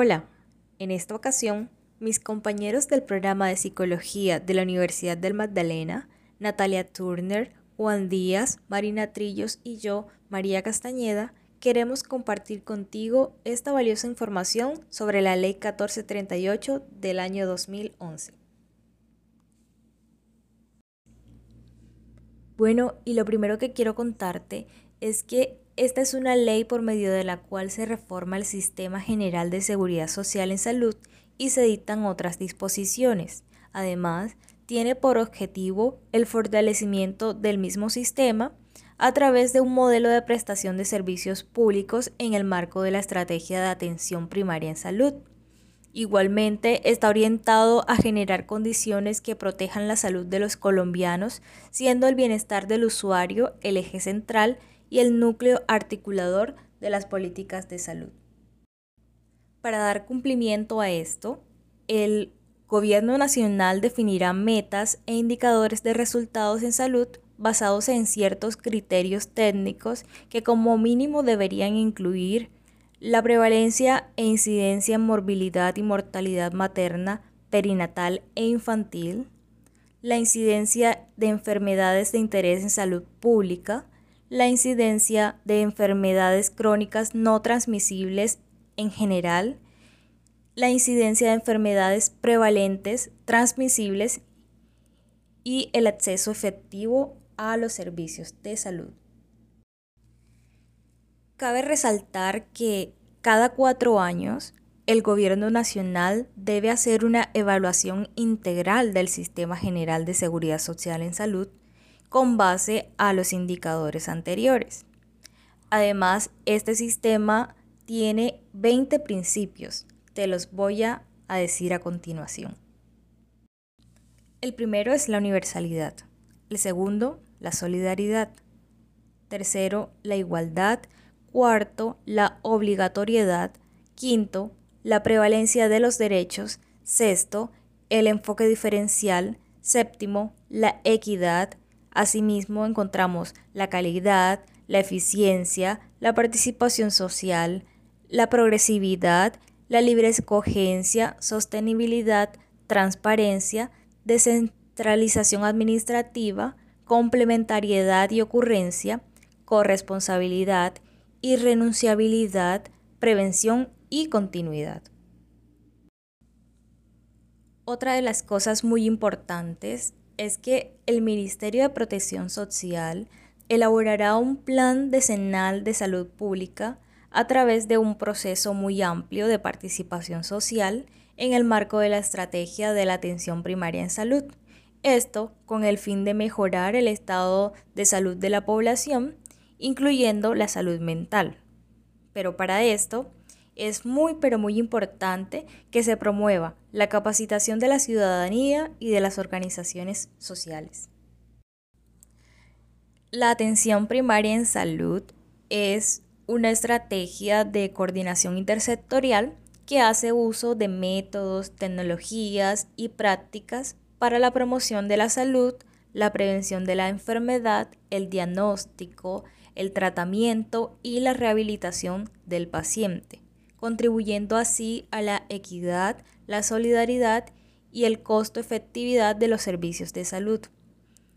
Hola, en esta ocasión, mis compañeros del programa de psicología de la Universidad del Magdalena, Natalia Turner, Juan Díaz, Marina Trillos y yo, María Castañeda, queremos compartir contigo esta valiosa información sobre la Ley 1438 del año 2011. Bueno, y lo primero que quiero contarte es que esta es una ley por medio de la cual se reforma el Sistema General de Seguridad Social en Salud y se dictan otras disposiciones. Además, tiene por objetivo el fortalecimiento del mismo sistema a través de un modelo de prestación de servicios públicos en el marco de la estrategia de atención primaria en salud. Igualmente, está orientado a generar condiciones que protejan la salud de los colombianos, siendo el bienestar del usuario el eje central y el núcleo articulador de las políticas de salud. Para dar cumplimiento a esto, el Gobierno Nacional definirá metas e indicadores de resultados en salud basados en ciertos criterios técnicos que como mínimo deberían incluir la prevalencia e incidencia en morbilidad y mortalidad materna, perinatal e infantil, la incidencia de enfermedades de interés en salud pública, la incidencia de enfermedades crónicas no transmisibles en general, la incidencia de enfermedades prevalentes transmisibles y el acceso efectivo a los servicios de salud. Cabe resaltar que cada cuatro años el Gobierno Nacional debe hacer una evaluación integral del Sistema General de Seguridad Social en Salud con base a los indicadores anteriores. Además, este sistema tiene 20 principios. Te los voy a, decir a continuación. El primero es la universalidad. El segundo, la solidaridad. Tercero, la igualdad. Cuarto, la obligatoriedad. Quinto, la prevalencia de los derechos. Sexto, el enfoque diferencial. Séptimo, la equidad. Asimismo, encontramos la calidad, la eficiencia, la participación social, la progresividad, la libre escogencia, sostenibilidad, transparencia, descentralización administrativa, complementariedad y ocurrencia, corresponsabilidad, irrenunciabilidad, prevención y continuidad. Otra de las cosas muy importantes es que el Ministerio de Protección Social elaborará un plan decenal de salud pública a través de un proceso muy amplio de participación social en el marco de la estrategia de la atención primaria en salud, esto con el fin de mejorar el estado de salud de la población, incluyendo la salud mental. Pero para esto es muy pero muy importante que se promueva la capacitación de la ciudadanía y de las organizaciones sociales. La atención primaria en salud es una estrategia de coordinación intersectorial que hace uso de métodos, tecnologías y prácticas para la promoción de la salud, la prevención de la enfermedad, el diagnóstico, el tratamiento y la rehabilitación del paciente, contribuyendo así a la equidad, la solidaridad y el costo-efectividad de los servicios de salud.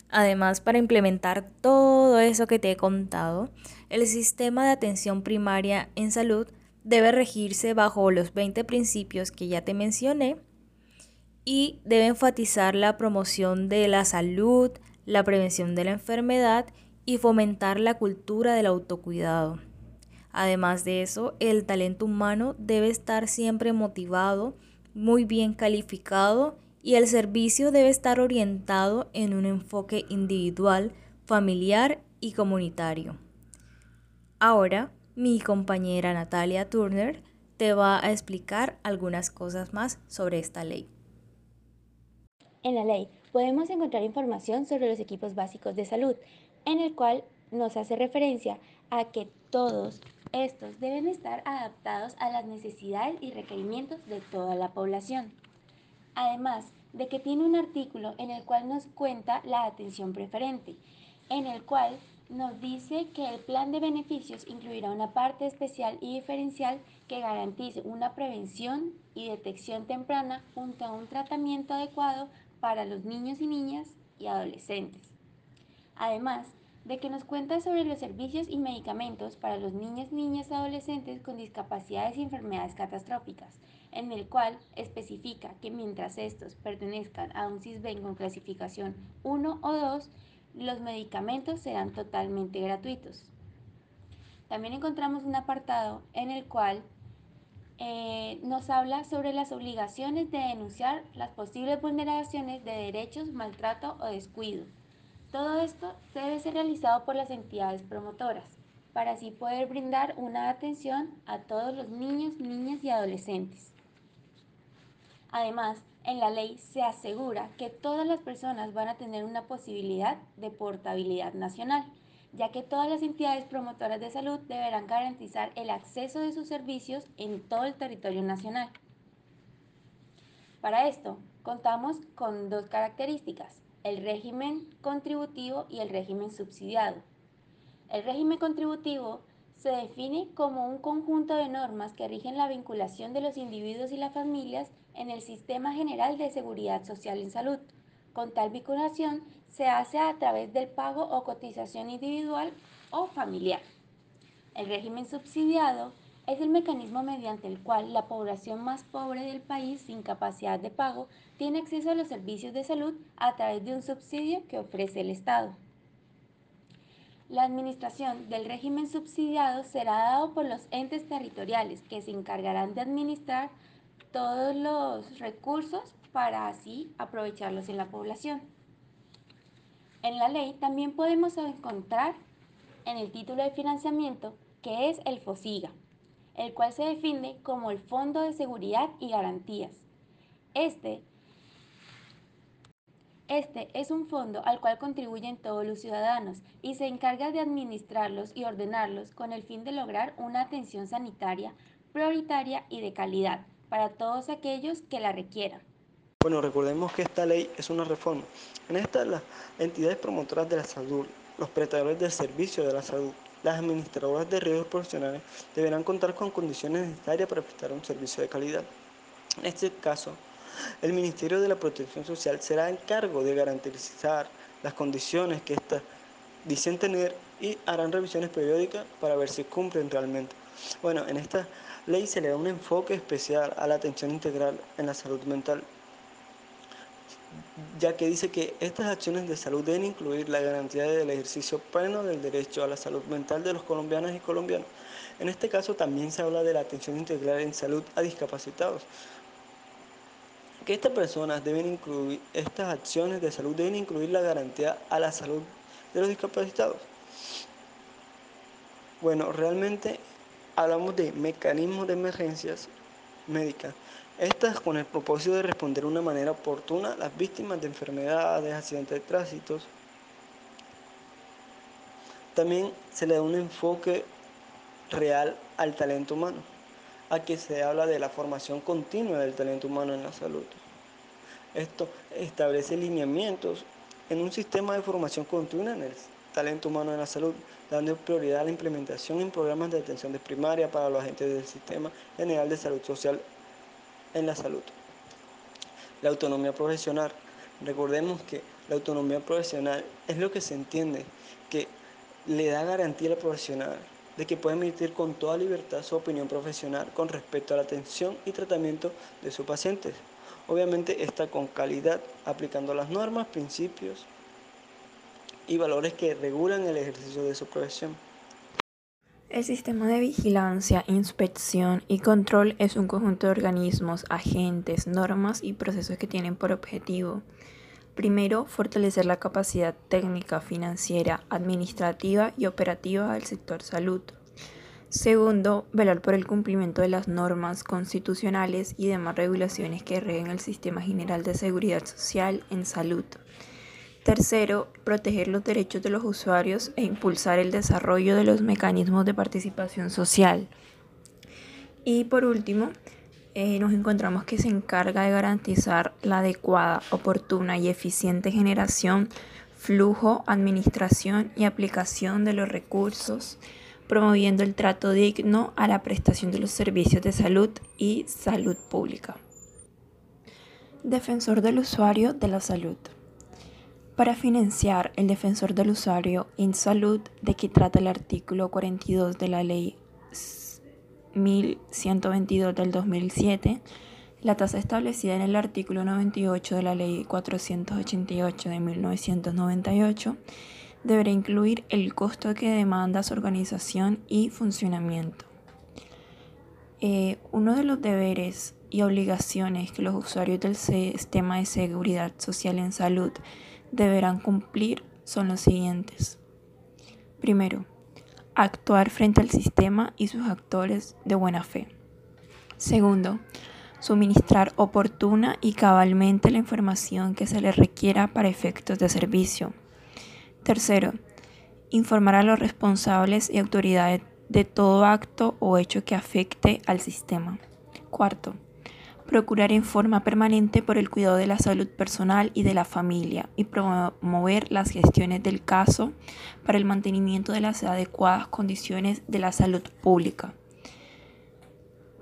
Además, para implementar todo eso que te he contado, el sistema de atención primaria en salud debe regirse bajo los 20 principios que ya te mencioné y debe enfatizar la promoción de la salud, la prevención de la enfermedad y fomentar la cultura del autocuidado. Además de eso, el talento humano debe estar siempre motivado, muy bien calificado y el servicio debe estar orientado en un enfoque individual, familiar y comunitario. Ahora, mi compañera Natalia Turner te va a explicar algunas cosas más sobre esta ley. En la ley podemos encontrar información sobre los equipos básicos de salud, en el cual nos hace referencia a que todos estos deben estar adaptados a las necesidades y requerimientos de toda la población. Además de que tiene un artículo en el cual nos cuenta la atención preferente, en el cual nos dice que el plan de beneficios incluirá una parte especial y diferencial que garantice una prevención y detección temprana junto a un tratamiento adecuado para los niños y niñas y adolescentes. Además, de que nos cuenta sobre los servicios y medicamentos para los niños, niñas adolescentes con discapacidades y enfermedades catastróficas, en el cual especifica que mientras estos pertenezcan a un CISBEN con clasificación 1 o 2, los medicamentos serán totalmente gratuitos. También encontramos un apartado en el cual eh, nos habla sobre las obligaciones de denunciar las posibles vulneraciones de derechos, maltrato o descuido. Todo esto debe ser realizado por las entidades promotoras para así poder brindar una atención a todos los niños, niñas y adolescentes. Además, en la ley se asegura que todas las personas van a tener una posibilidad de portabilidad nacional, ya que todas las entidades promotoras de salud deberán garantizar el acceso de sus servicios en todo el territorio nacional. Para esto, contamos con dos características, el régimen contributivo y el régimen subsidiado. El régimen contributivo se define como un conjunto de normas que rigen la vinculación de los individuos y las familias en el Sistema General de Seguridad Social en Salud. Con tal vinculación se hace a través del pago o cotización individual o familiar. El régimen subsidiado es el mecanismo mediante el cual la población más pobre del país sin capacidad de pago tiene acceso a los servicios de salud a través de un subsidio que ofrece el Estado. La administración del régimen subsidiado será dado por los entes territoriales que se encargarán de administrar todos los recursos para así aprovecharlos en la población. En la ley también podemos encontrar en el título de financiamiento que es el FOSIGA, el cual se define como el Fondo de Seguridad y Garantías. Este, este es un fondo al cual contribuyen todos los ciudadanos y se encarga de administrarlos y ordenarlos con el fin de lograr una atención sanitaria prioritaria y de calidad para todos aquellos que la requieran. Bueno, recordemos que esta ley es una reforma. En esta, las entidades promotoras de la salud, los prestadores del servicio de la salud, las administradoras de riesgos profesionales deberán contar con condiciones necesarias para prestar un servicio de calidad. En este caso, el Ministerio de la Protección Social será en cargo de garantizar las condiciones que éstas dicen tener y harán revisiones periódicas para ver si cumplen realmente. Bueno, en esta ley se le da un enfoque especial a la atención integral en la salud mental, ya que dice que estas acciones de salud deben incluir la garantía del ejercicio pleno del derecho a la salud mental de los colombianos y colombianos. En este caso también se habla de la atención integral en salud a discapacitados, que estas personas deben incluir, estas acciones de salud deben incluir la garantía a la salud de los discapacitados. Bueno, realmente hablamos de mecanismos de emergencias médicas. Estas con el propósito de responder de una manera oportuna a las víctimas de enfermedades, accidentes de tránsito. También se le da un enfoque real al talento humano. Aquí se habla de la formación continua del talento humano en la salud. Esto establece lineamientos en un sistema de formación continua en el talento humano en la salud, dando prioridad a la implementación en programas de atención de primaria para los agentes del Sistema General de Salud Social en la salud. La autonomía profesional. Recordemos que la autonomía profesional es lo que se entiende, que le da garantía al profesional de que puede emitir con toda libertad su opinión profesional con respecto a la atención y tratamiento de sus pacientes. Obviamente está con calidad, aplicando las normas, principios y valores que regulan el ejercicio de su profesión. El sistema de vigilancia, inspección y control es un conjunto de organismos, agentes, normas y procesos que tienen por objetivo Primero, fortalecer la capacidad técnica, financiera, administrativa y operativa del sector salud. Segundo, velar por el cumplimiento de las normas constitucionales y demás regulaciones que rigen el Sistema General de Seguridad Social en salud. Tercero, proteger los derechos de los usuarios e impulsar el desarrollo de los mecanismos de participación social. Y por último, eh, nos encontramos que se encarga de garantizar la adecuada, oportuna y eficiente generación, flujo, administración y aplicación de los recursos, promoviendo el trato digno a la prestación de los servicios de salud y salud pública. Defensor del usuario de la salud. Para financiar el defensor del usuario en salud, de que trata el artículo 42 de la ley 1122 del 2007, la tasa establecida en el artículo 98 de la ley 488 de 1998 deberá incluir el costo que demanda su organización y funcionamiento. Eh, uno de los deberes y obligaciones que los usuarios del sistema de seguridad social en salud deberán cumplir son los siguientes. Primero, actuar frente al sistema y sus actores de buena fe. Segundo, suministrar oportuna y cabalmente la información que se les requiera para efectos de servicio. Tercero, informar a los responsables y autoridades de todo acto o hecho que afecte al sistema. Cuarto, procurar en forma permanente por el cuidado de la salud personal y de la familia y promover las gestiones del caso para el mantenimiento de las adecuadas condiciones de la salud pública.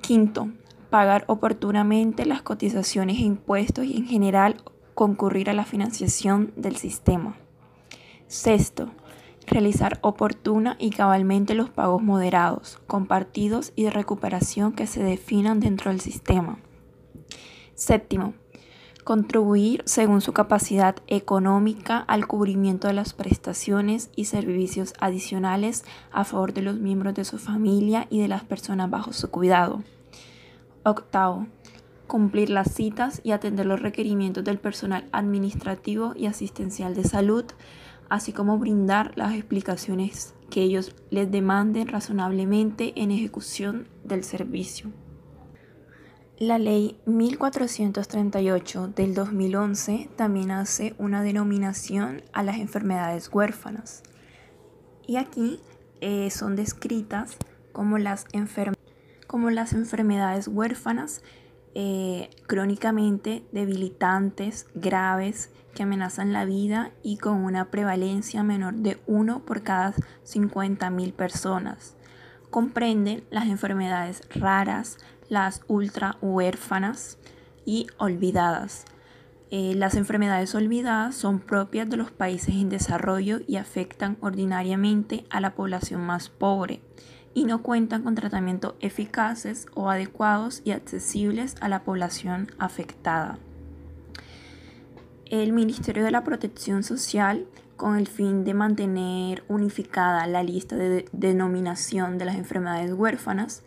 Quinto, pagar oportunamente las cotizaciones e impuestos y en general concurrir a la financiación del sistema. Sexto, realizar oportuna y cabalmente los pagos moderados, compartidos y de recuperación que se definan dentro del sistema. Séptimo, contribuir según su capacidad económica al cubrimiento de las prestaciones y servicios adicionales a favor de los miembros de su familia y de las personas bajo su cuidado. Octavo, cumplir las citas y atender los requerimientos del personal administrativo y asistencial de salud, así como brindar las explicaciones que ellos les demanden razonablemente en ejecución del servicio. La ley 1438 del 2011 también hace una denominación a las enfermedades huérfanas. Y aquí eh, son descritas como las, como las enfermedades huérfanas eh, crónicamente debilitantes, graves, que amenazan la vida y con una prevalencia menor de 1 por cada 50.000 personas. Comprenden las enfermedades raras, las ultra huérfanas y olvidadas. Eh, las enfermedades olvidadas son propias de los países en desarrollo y afectan ordinariamente a la población más pobre y no cuentan con tratamientos eficaces o adecuados y accesibles a la población afectada. El Ministerio de la Protección Social, con el fin de mantener unificada la lista de denominación de las enfermedades huérfanas,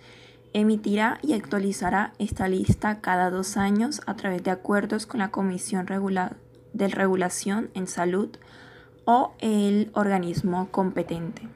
emitirá y actualizará esta lista cada dos años a través de acuerdos con la Comisión de Regulación en Salud o el organismo competente.